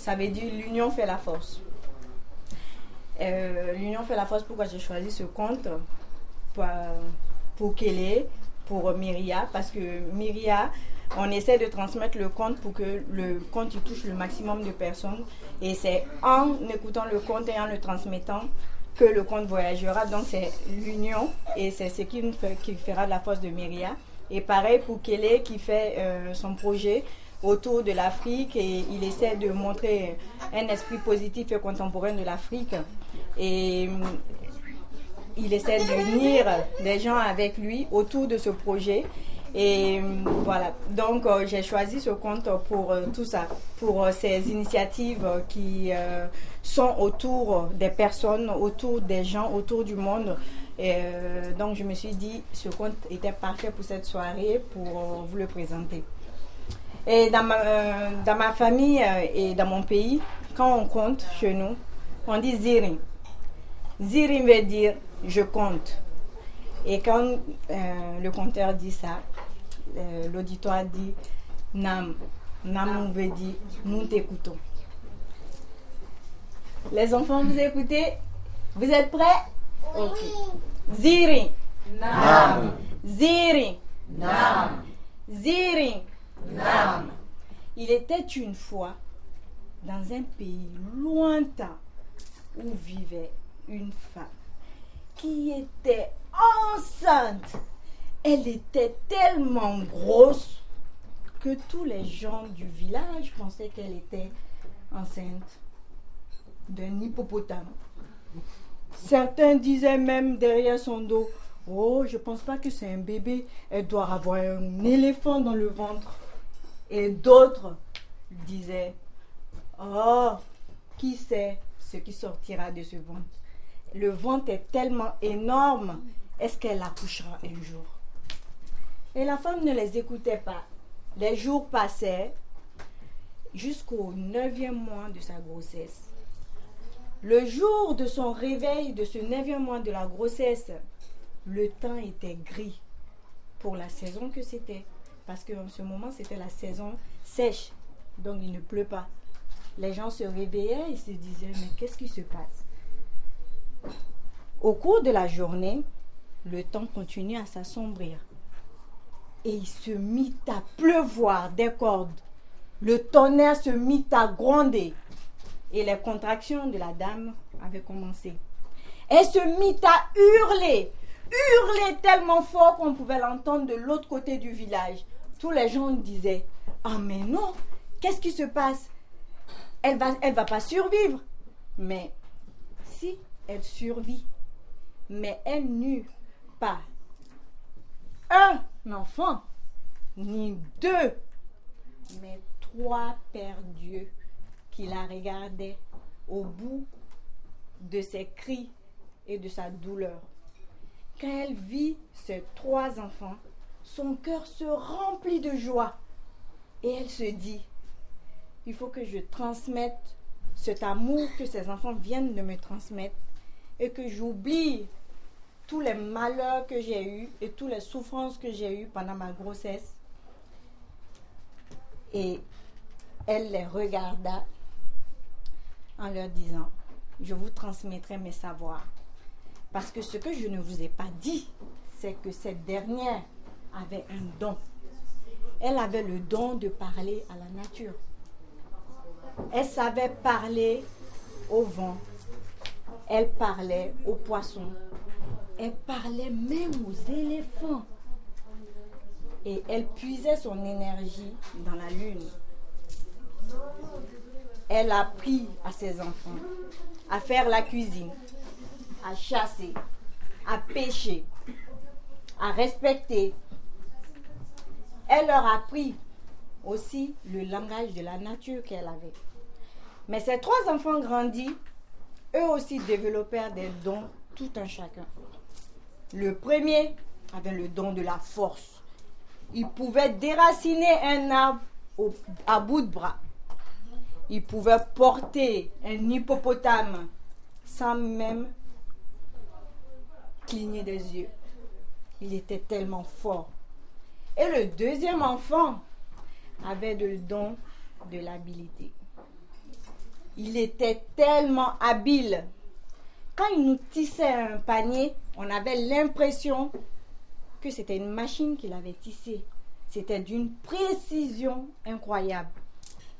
Ça veut dire l'union fait la force. Euh, l'union fait la force, pourquoi j'ai choisi ce conte pour, pour Kélé, pour Myria, parce que Myria, on essaie de transmettre le conte pour que le conte touche le maximum de personnes. Et c'est en écoutant le conte et en le transmettant que le conte voyagera. Donc c'est l'union et c'est ce qui, qui, fera la force de Myria. Et pareil pour Kélé qui fait euh, son projet autour de l'Afrique et il essaie de montrer un esprit positif et contemporain de l'Afrique. Et il essaie de unir des gens avec lui autour de ce projet. Et voilà, donc euh, j'ai choisi ce conte pour euh, tout ça, pour euh, ces initiatives qui sont autour des personnes, autour des gens, autour du monde. Et donc je me suis dit, ce conte était parfait pour cette soirée, pour vous le présenter. Et dans ma, dans ma famille et dans mon pays, quand on compte chez nous, on dit zirin. Zirin veut dire je compte. Et quand le compteur dit ça, euh, l'auditoire dit Nam. Nam veut dire nous t'écoutons. Les enfants, vous écoutez? Vous êtes prêts? Ok. Ziri. Nam. Ziri. Nam. Ziri. Il était une fois dans un pays lointain où vivait une femme qui était enceinte elle était tellement grosse que tous les gens du village pensaient qu'elle était enceinte d'un hippopotame. Certains disaient même derrière son dos, Oh, je pense pas que c'est un bébé, elle doit avoir un éléphant dans le ventre. Et d'autres disaient, Oh, qui sait ce qui sortira de ce ventre? Le ventre est tellement énorme, est-ce qu'elle accouchera un jour? Et la femme ne les écoutait pas. Les jours passaient jusqu'au neuvième mois de sa grossesse. Le jour de son réveil de ce neuvième mois de la grossesse, le temps était gris pour la saison que c'était. Parce qu'en ce moment, c'était la saison sèche. Donc, il ne pleut pas. Les gens se réveillaient et se disaient, mais qu'est-ce qui se passe? Au cours de la journée, le temps continue à s'assombrir et il se mit à pleuvoir des cordes. Le tonnerre se mit à gronder et les contractions de la dame avaient commencé. Elle se mit à hurler, hurler tellement fort qu'on pouvait l'entendre de l'autre côté du village. Tous les gens disaient Ah, mais non, qu'est-ce qui se passe? Elle va, elle va pas survivre. Mais si, elle survit. Mais elle n'eut pas un enfant, ni deux, mais trois pères Dieu qui la regardaient au bout de ses cris et de sa douleur. Quand elle vit ses trois enfants, son cœur se remplit de joie et elle se dit, il faut que je transmette cet amour que ces enfants viennent de me transmettre et que j'oublie tous les malheurs que j'ai eus et toutes les souffrances que j'ai eues pendant ma grossesse. Et elle les regarda en leur disant, je vous transmettrai mes savoirs. Parce que ce que je ne vous ai pas dit, c'est que cette dernière avait un don. Elle avait le don de parler à la nature. Elle savait parler au vent. Elle parlait aux poissons. Elle parlait même aux éléphants. Et elle puisait son énergie dans la lune. Elle a appris à ses enfants à faire la cuisine, à chasser, à pêcher, à respecter. Elle leur a appris aussi le langage de la nature qu'elle avait. Mais ces trois enfants grandis, eux aussi développèrent des dons tout un chacun. Le premier avait le don de la force. Il pouvait déraciner un arbre à bout de bras. Il pouvait porter un hippopotame sans même cligner des yeux. Il était tellement fort. Et le deuxième enfant avait le don de l'habilité. Il était tellement habile. Quand il nous tissait un panier, on avait l'impression que c'était une machine qu'il avait tissé. C'était d'une précision incroyable.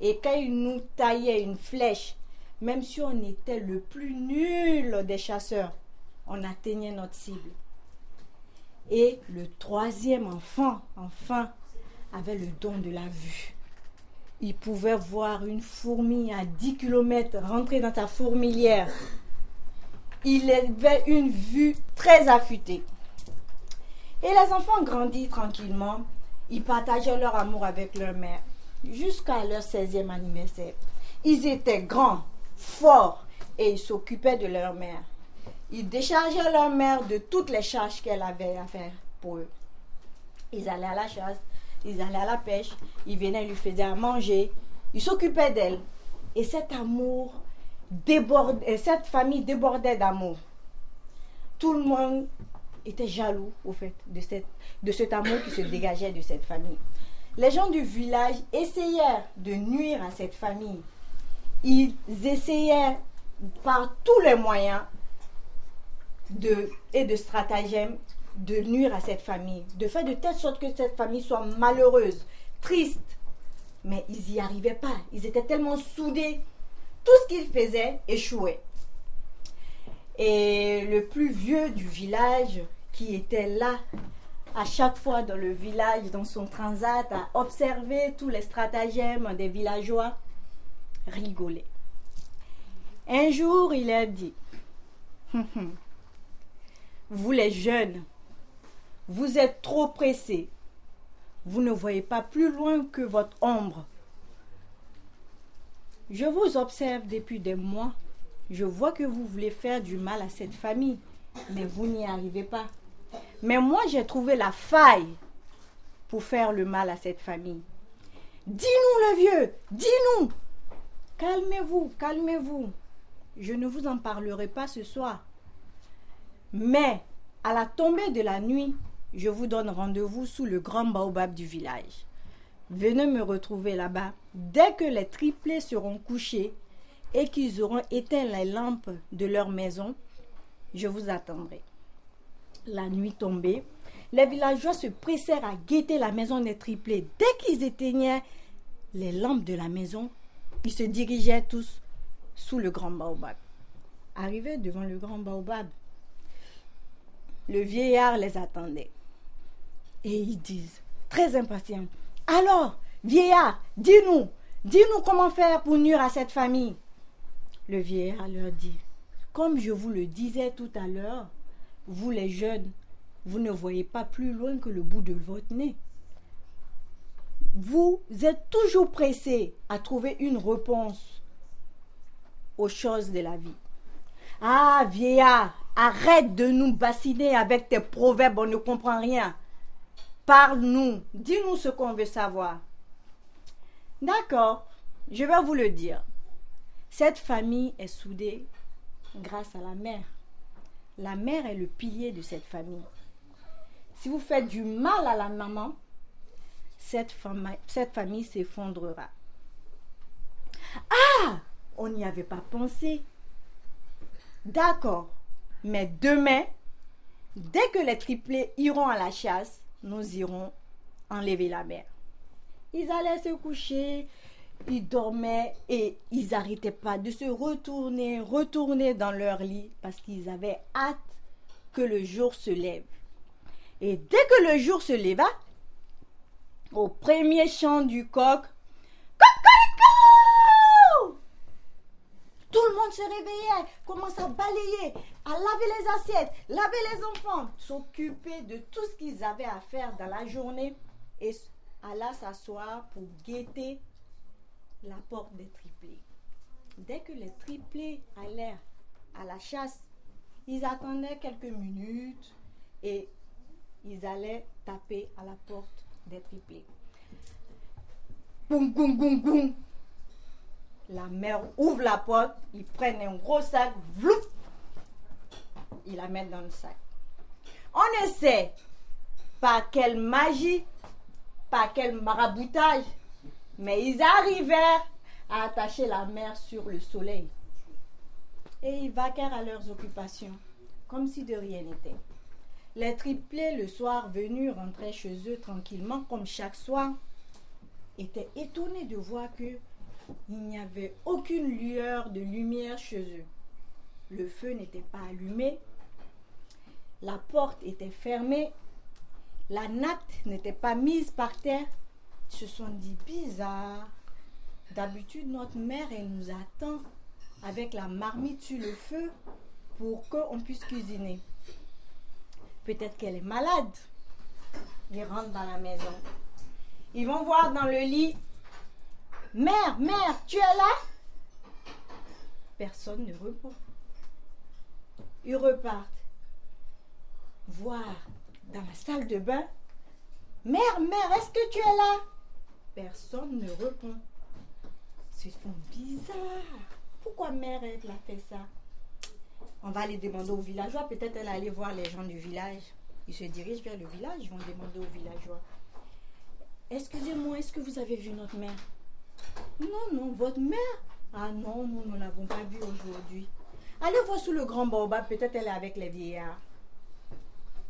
Et quand il nous taillait une flèche, même si on était le plus nul des chasseurs, on atteignait notre cible. Et le troisième enfant, enfin, avait le don de la vue. Il pouvait voir une fourmi à 10 km rentrer dans sa fourmilière. Il avait une vue très affûtée. Et les enfants grandissent tranquillement. Ils partageaient leur amour avec leur mère jusqu'à leur 16e anniversaire. Ils étaient grands, forts et ils s'occupaient de leur mère. Ils déchargeaient leur mère de toutes les charges qu'elle avait à faire pour eux. Ils allaient à la chasse, ils allaient à la pêche, ils venaient lui faire manger, ils s'occupaient d'elle. Et cet amour débordait, cette famille débordait d'amour. Tout le monde était jaloux, au fait, de, cette, de cet amour qui se dégageait de cette famille. Les gens du village essayèrent de nuire à cette famille. Ils essayaient par tous les moyens de, et de stratagèmes de nuire à cette famille, de faire de telle sorte que cette famille soit malheureuse, triste. Mais ils n'y arrivaient pas. Ils étaient tellement soudés. Tout ce qu'ils faisaient échouait. Et le plus vieux du village, qui était là à chaque fois dans le village, dans son transat, à observer tous les stratagèmes des villageois, rigolait. Un jour, il a dit, hum, hum, vous les jeunes, vous êtes trop pressés. Vous ne voyez pas plus loin que votre ombre. Je vous observe depuis des mois. Je vois que vous voulez faire du mal à cette famille, mais vous n'y arrivez pas. Mais moi, j'ai trouvé la faille pour faire le mal à cette famille. Dis-nous le vieux, dis-nous. Calmez-vous, calmez-vous. Je ne vous en parlerai pas ce soir. Mais à la tombée de la nuit, je vous donne rendez-vous sous le grand baobab du village. Venez me retrouver là-bas dès que les triplés seront couchés et qu'ils auront éteint les lampes de leur maison. Je vous attendrai. La nuit tombée, les villageois se pressèrent à guetter la maison des triplés. Dès qu'ils éteignaient les lampes de la maison, ils se dirigeaient tous sous le grand baobab. Arrivés devant le grand baobab, le vieillard les attendait. Et ils disent, très impatients, alors, vieillard, dis-nous, dis-nous comment faire pour nuire à cette famille. Le vieillard leur dit, comme je vous le disais tout à l'heure, vous les jeunes, vous ne voyez pas plus loin que le bout de votre nez. Vous êtes toujours pressés à trouver une réponse aux choses de la vie. Ah, vieillard, arrête de nous bassiner avec tes proverbes, on ne comprend rien. Parle-nous, dis-nous ce qu'on veut savoir. D'accord, je vais vous le dire. Cette famille est soudée grâce à la mère. La mère est le pilier de cette famille. Si vous faites du mal à la maman, cette, famille s'effondrera. Ah On n'y avait pas pensé. D'accord. Mais demain, dès que les triplés iront à la chasse, nous irons enlever la mère. Ils allaient se coucher, ils dormaient et ils n'arrêtaient pas de se retourner, retourner dans leur lit parce qu'ils avaient hâte que le jour se lève. Et dès que le jour se leva, au premier chant du coq, Se réveillait, commençait à balayer, à laver les assiettes, laver les enfants, s'occuper de tout ce qu'ils avaient à faire dans la journée et alla s'asseoir pour guetter la porte des triplés. Dès que les triplés allèrent à la chasse, ils attendaient quelques minutes et ils allaient taper à la porte des triplés. Boum, boum, boum, boum. La mère ouvre la porte, ils prennent un gros sac, vloup, ils la mettent dans le sac. On ne sait par quelle magie, par quel maraboutage, mais ils arrivèrent à attacher la mer sur le soleil. Et ils vaquèrent à leurs occupations, comme si de rien n'était. Les triplés, le soir venu, rentraient chez eux tranquillement, comme chaque soir, étaient étonnés de voir que il n'y avait aucune lueur de lumière chez eux. Le feu n'était pas allumé, la porte était fermée, la natte n'était pas mise par terre. Ils se sont dit bizarre. D'habitude, notre mère, elle nous attend avec la marmite sur le feu pour qu'on puisse cuisiner. Peut-être qu'elle est malade. Ils rentrent dans la maison. Ils vont voir dans le lit. Mère, mère, tu es là? Personne ne répond. Ils repartent. Voir dans la salle de bain. Mère, mère, est-ce que tu es là? Personne ne répond. C'est bizarre. Pourquoi mère, elle a fait ça? On va aller demander aux villageois. Peut-être elle allait voir les gens du village. Ils se dirigent vers le village. Ils vont demander aux villageois. Excusez-moi, est-ce que vous avez vu notre mère? Non, non, votre mère Ah non, nous ne l'avons pas vue aujourd'hui. Allez voir sous le grand baobab. Peut-être elle est avec les vieillards.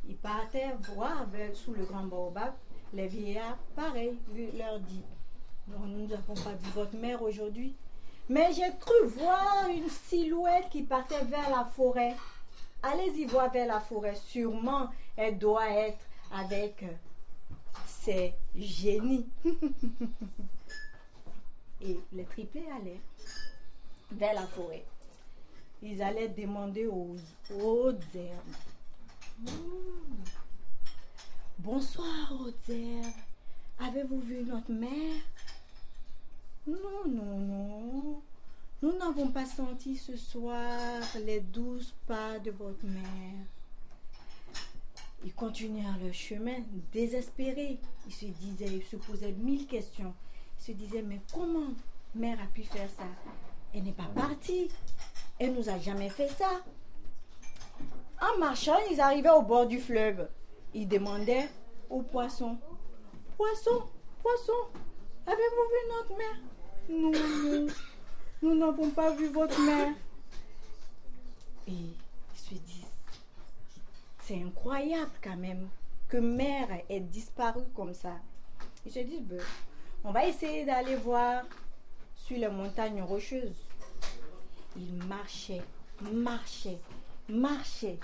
Ils partaient voir sous le grand baobab. Les vieillards, pareil, leur dit Non, nous n'avons pas vu votre mère aujourd'hui. Mais j'ai cru voir une silhouette qui partait vers la forêt. Allez-y voir vers la forêt. Sûrement, elle doit être avec ses génies. Et les triplés allaient vers la forêt. Ils allaient demander aux herbes Hmm. Bonsoir, Rosaire. Avez-vous vu notre mère? Non, non, non. Nous n'avons pas senti ce soir les douces pas de votre mère. Ils continuèrent leur chemin, désespérés. Ils se disaient, ils se posaient mille questions. Se disaient, mais comment mère a pu faire ça? Elle n'est pas partie. Elle nous a jamais fait ça. En marchant, ils arrivaient au bord du fleuve. Ils demandaient aux poissons Poisson, poisson, avez-vous vu notre mère? Non, nous n'avons pas vu votre mère. Et ils se disent C'est incroyable quand même que mère ait disparu comme ça. Ils se disent ben, On va essayer d'aller voir sur les montagnes rocheuses. Ils marchaient, marchaient, marchaient,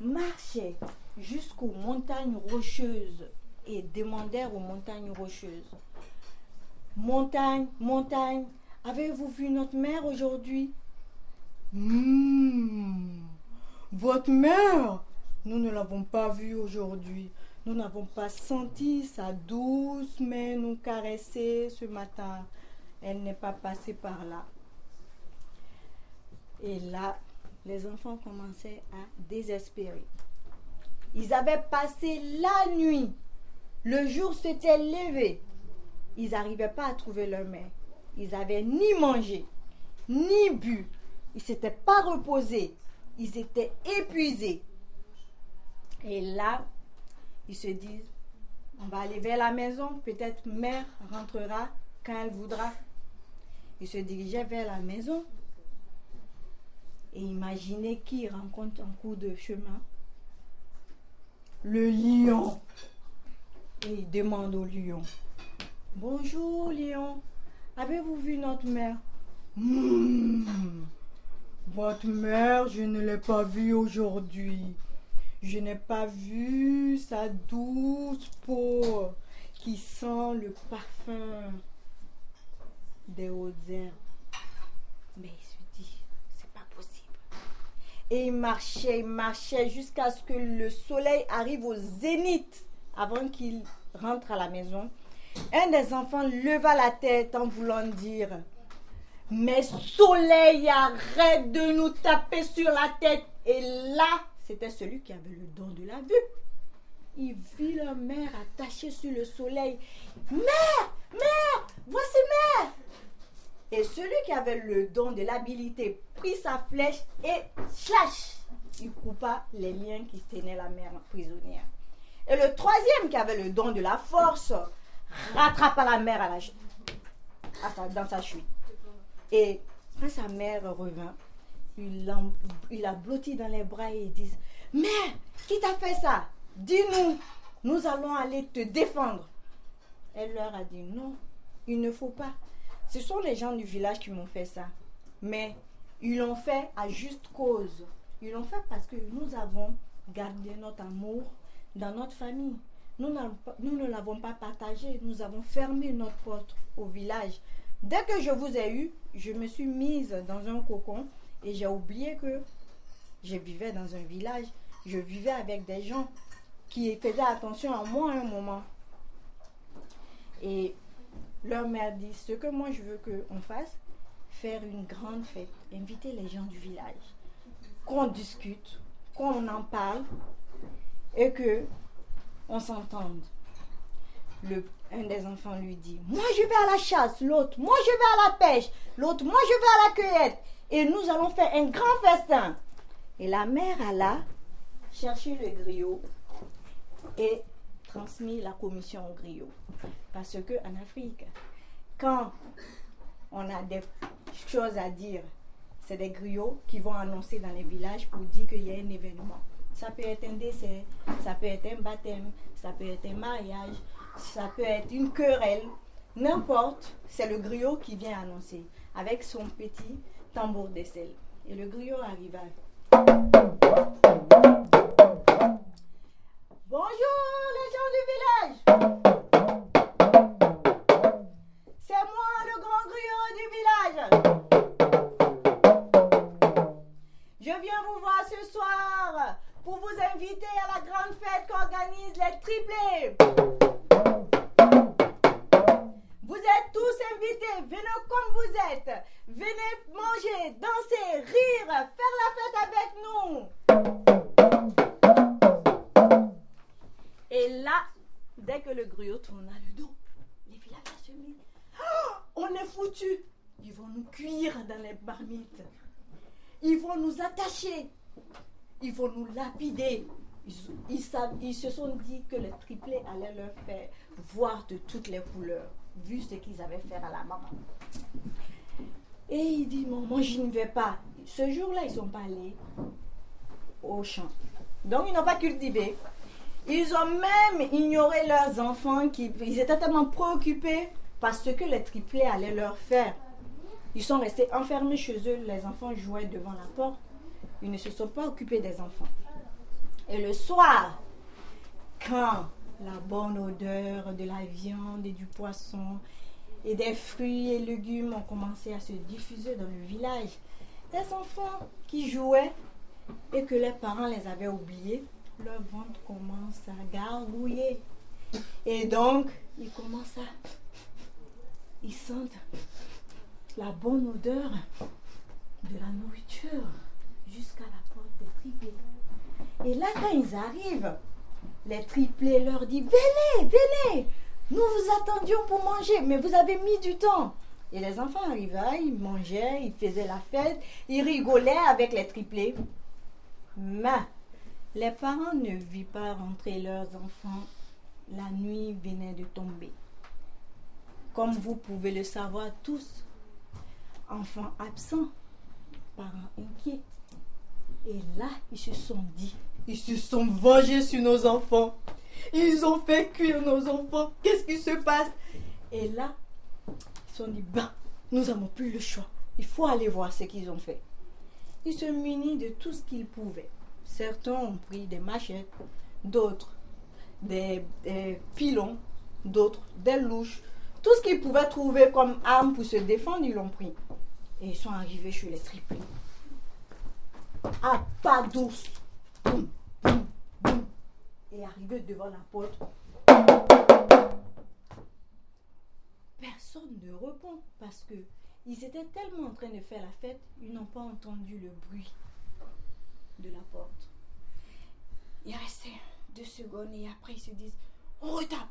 marchaient jusqu'aux montagnes rocheuses et demandèrent aux montagnes rocheuses. Montagne, montagne, avez-vous vu notre mère aujourd'hui? Hmm, Votre mère Nous ne l'avons pas vue aujourd'hui. Nous n'avons pas senti sa douce main nous caresser ce matin. Elle n'est pas passée par là. Et là, les enfants commençaient à désespérer. Ils avaient passé la nuit. Le jour s'était levé. Ils n'arrivaient pas à trouver leur mère. Ils n'avaient ni mangé, ni bu. Ils ne s'étaient pas reposés. Ils étaient épuisés. Et là, ils se disent, on va aller vers la maison. Peut-être mère rentrera quand elle voudra. Ils se dirigeaient vers la maison. Et imaginez qui rencontre en cours de chemin Le lion. Et il demande au lion Bonjour, lion. Avez-vous vu notre mère? Hmm. Votre mère, je ne l'ai pas vue aujourd'hui. Je n'ai pas vu sa douce peau qui sent le parfum des hautes herbes. Mais et il marchait, il marchait jusqu'à ce que le soleil arrive au zénith avant qu'il rentre à la maison. Un des enfants leva la tête en voulant dire Mais soleil, arrête de nous taper sur la tête. Et là, c'était celui qui avait le don de la vue. Il vit la mère attachée sur le soleil. Mère, mère, voici mère. Et celui qui avait le don de l'habilité prit sa flèche et slash, il coupa les liens qui tenaient la mère prisonnière. Et le troisième qui avait le don de la force rattrapa la mère à la, dans sa chute. Et quand sa mère revint, il a blotti dans les bras et il dit Mère, qui t'a fait ça? Dis-nous, nous allons aller te défendre. Elle leur a dit Non, il ne faut pas. Ce sont les gens du village qui m'ont fait ça. Mais ils l'ont fait à juste cause. Ils l'ont fait parce que nous avons gardé notre amour dans notre famille. Nous, nous ne l'avons pas partagé. Nous avons fermé notre porte au village. Dès que je vous ai eu, je me suis mise dans un cocon et j'ai oublié que je vivais dans un village. Je vivais avec des gens qui faisaient attention à moi à un moment. Et leur mère dit, ce que moi je veux qu'on fasse, faire une grande fête, inviter les gens du village, qu'on discute, qu'on en parle et que on s'entende. Un des enfants lui dit, moi je vais à la chasse, l'autre, moi je vais à la pêche, l'autre, moi je vais à la cueillette, et nous allons faire un grand festin. Et la mère alla chercher le griot et transmis la commission au griot. Parce que en Afrique, quand on a des choses à dire, c'est des griots qui vont annoncer dans les villages pour dire qu'il y a un événement. Ça peut être un décès, ça peut être un baptême, ça peut être un mariage, ça peut être une querelle. N'importe, c'est le griot qui vient annoncer avec son petit tambour sel. Et le griot arriva. Bonjour les gens du village. C'est moi le grand griot du village. Je viens vous voir ce soir pour vous inviter à la grande fête qu'organisent les triplés. Nous lapider. Ils, ils, se sont dit que les triplés allaient leur faire voir de toutes les couleurs, vu ce qu'ils avaient fait à la maman. Et il dit, moi je ne vais pas. Ce jour-là, ils sont pas allés au champ. Donc, ils n'ont pas cultivé. Ils ont même ignoré leurs enfants, qui, ils étaient tellement préoccupés par ce que les triplés allaient leur faire. Ils sont restés enfermés chez eux, les enfants jouaient devant la porte. Ils ne se sont pas occupés des enfants. Et le soir, quand la bonne odeur de la viande et du poisson et des fruits et légumes ont commencé à se diffuser dans le village, des enfants qui jouaient et que les parents les avaient oubliés leur ventre commence à gargouiller. Et donc, ils commencent à... Ils sentent la bonne odeur de la nourriture jusqu'à la porte des triplés. Et là, quand ils arrivent, les triplés leur disent, venez, venez, nous vous attendions pour manger, mais vous avez mis du temps. Et les enfants arrivaient, ils mangeaient, ils faisaient la fête, ils rigolaient avec les triplés. Mais les parents ne virent pas rentrer leurs enfants. La nuit venait de tomber. Comme vous pouvez le savoir tous, enfants absents, parents inquiets. Et là, ils se sont dit, ils se sont vengés sur nos enfants. Ils ont fait cuire nos enfants. Qu'est-ce qui se passe? Et là, ils se sont dit, ben, nous n'avons plus le choix. Il faut aller voir ce qu'ils ont fait. Ils se munissent de tout ce qu'ils pouvaient. Certains ont pris des machettes, d'autres des, pilons, d'autres des louches. Tout ce qu'ils pouvaient trouver comme arme pour se défendre, ils l'ont pris. Et ils sont arrivés chez les triplés. À pas douce. Et arrivés devant la porte. Personne ne répond parce que ils étaient tellement en train de faire la fête, ils n'ont pas entendu le bruit de la porte. Il restait deux secondes et après ils se disent On retape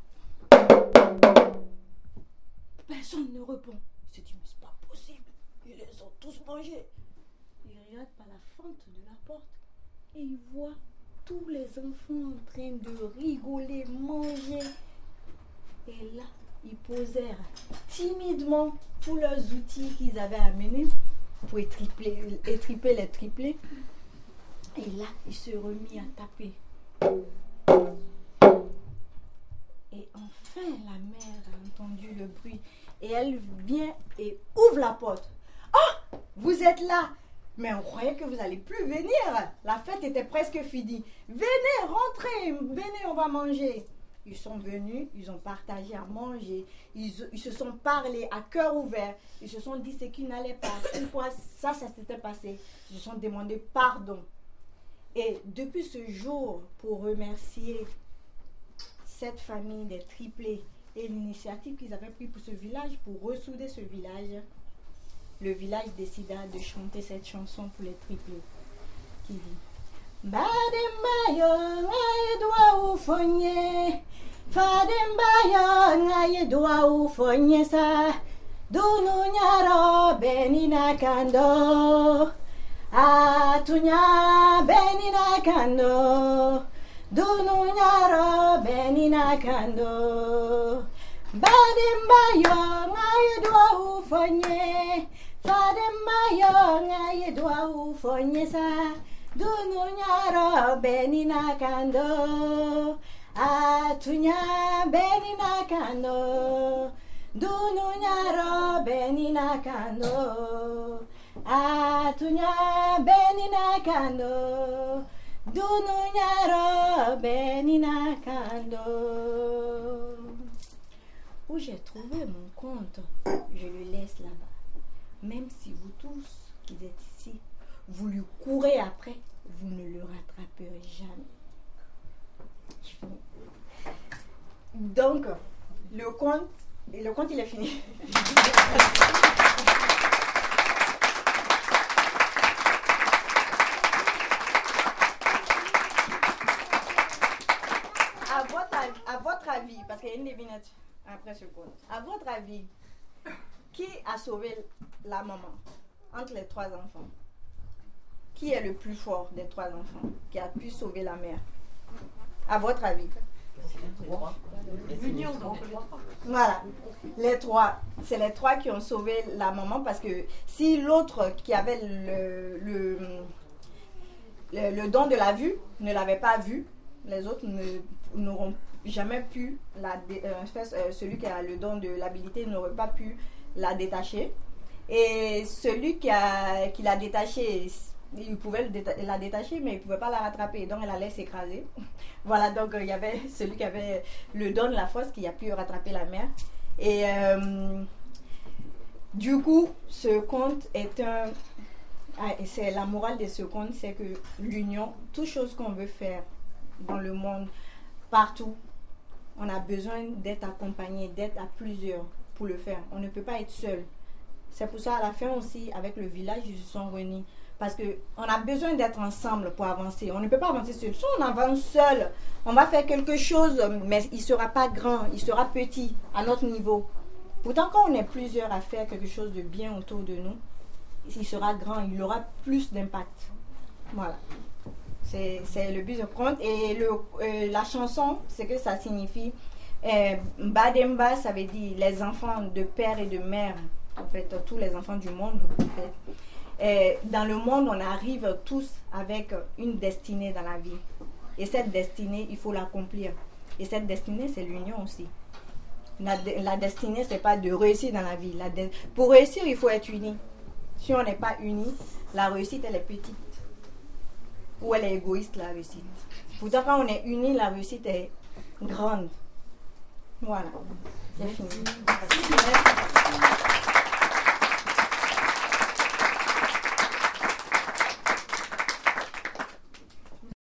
Personne ne répond. Se c'est pas possible. Ils les ont tous mangés. Ils regardent par la fente de la porte et ils voient tous les enfants en train de rigoler, manger. Et là, ils posèrent timidement tous leurs outils qu'ils avaient amenés pour étriper les triplés. Et là, il se remit à taper. Et enfin, la mère a entendu le bruit. Et elle vient et ouvre la porte. Ah, vous êtes là. Mais on croyait que vous n'allez plus venir. La fête était presque finie. Venez, rentrez, venez, on va manger. Ils sont venus, ils ont partagé à manger, ils, ils se sont parlé à cœur ouvert, ils se sont dit ce qui n'allait pas. Une fois ça, ça s'était passé, ils se sont demandé pardon. Et depuis ce jour, pour remercier cette famille des triplés et l'initiative qu'ils avaient prise pour ce village, pour ressouder ce village, le village décida de chanter cette chanson pour les triplés qui dit Badembayo ngaye ufonye Fadembayo ngaye ufonye sa Dunu nyaro benina kando Atunya benina kando Dunu nyaro benina kando Badembayo ngaye ufonye Fadembayo ngaye ufonye sa Dunu nyaro benina kando. Atunya benina kando Dunu nyaro benina kando. Atunya benina kando Dunu nyaro benina kando. Où j'ai trouvé mon compte, je le laisse là-bas. Même si vous tous qui êtes ici, vous lui courez après, vous ne le rattraperez jamais. Donc, le compte, le compte il est fini. à, votre, votre avis, parce qu'il y a une devinette après ce compte, à votre avis, qui a sauvé la maman entre les trois enfants. Qui est le plus fort des trois enfants qui a pu sauver la mère? À votre avis? Voilà, les trois. C'est les trois qui ont sauvé la maman parce que si l'autre qui avait le, le, le, don de la vue ne l'avait pas vue, les autres n'auront jamais pu, la, euh, celui qui a le don de l'habilité n'aurait pas pu la détacher. Et celui qui, l'a détaché il pouvait la détacher, mais il ne pouvait pas la rattraper. Donc, elle allait s'écraser. voilà, donc il y avait celui qui avait le don de la force qui a pu rattraper la mère. Et euh, du coup, ce conte est un. Ah, c'est la morale de ce conte, c'est que l'union, toute chose qu'on veut faire dans le monde, partout, on a besoin d'être accompagné, d'être à plusieurs pour le faire. On ne peut pas être seul. C'est pour ça, à la fin aussi, avec le village, ils se sont réunis. Parce qu'on a besoin d'être ensemble pour avancer. On ne peut pas avancer seul. Si on avance seul, on va faire quelque chose, mais il ne sera pas grand, il sera petit à notre niveau. Pourtant, quand on est plusieurs à faire quelque chose de bien autour de nous, il sera grand, il aura plus d'impact. Voilà. C'est le but de compte. Et le, euh, la chanson, c'est que ça signifie euh, Bademba, ça veut dire les enfants de père et de mère. En fait, tous les enfants du monde. En fait dans le monde, on arrive tous avec une destinée dans la vie. Et cette destinée, il faut l'accomplir. Et cette destinée, c'est l'union aussi. La, destinée, c'est pas de réussir dans la vie. pour réussir, il faut être uni. Si on n'est pas uni, la réussite, elle est petite. Ou elle est égoïste, la réussite. Pourtant, quand on est uni, la réussite est grande. Voilà. C'est fini. Merci.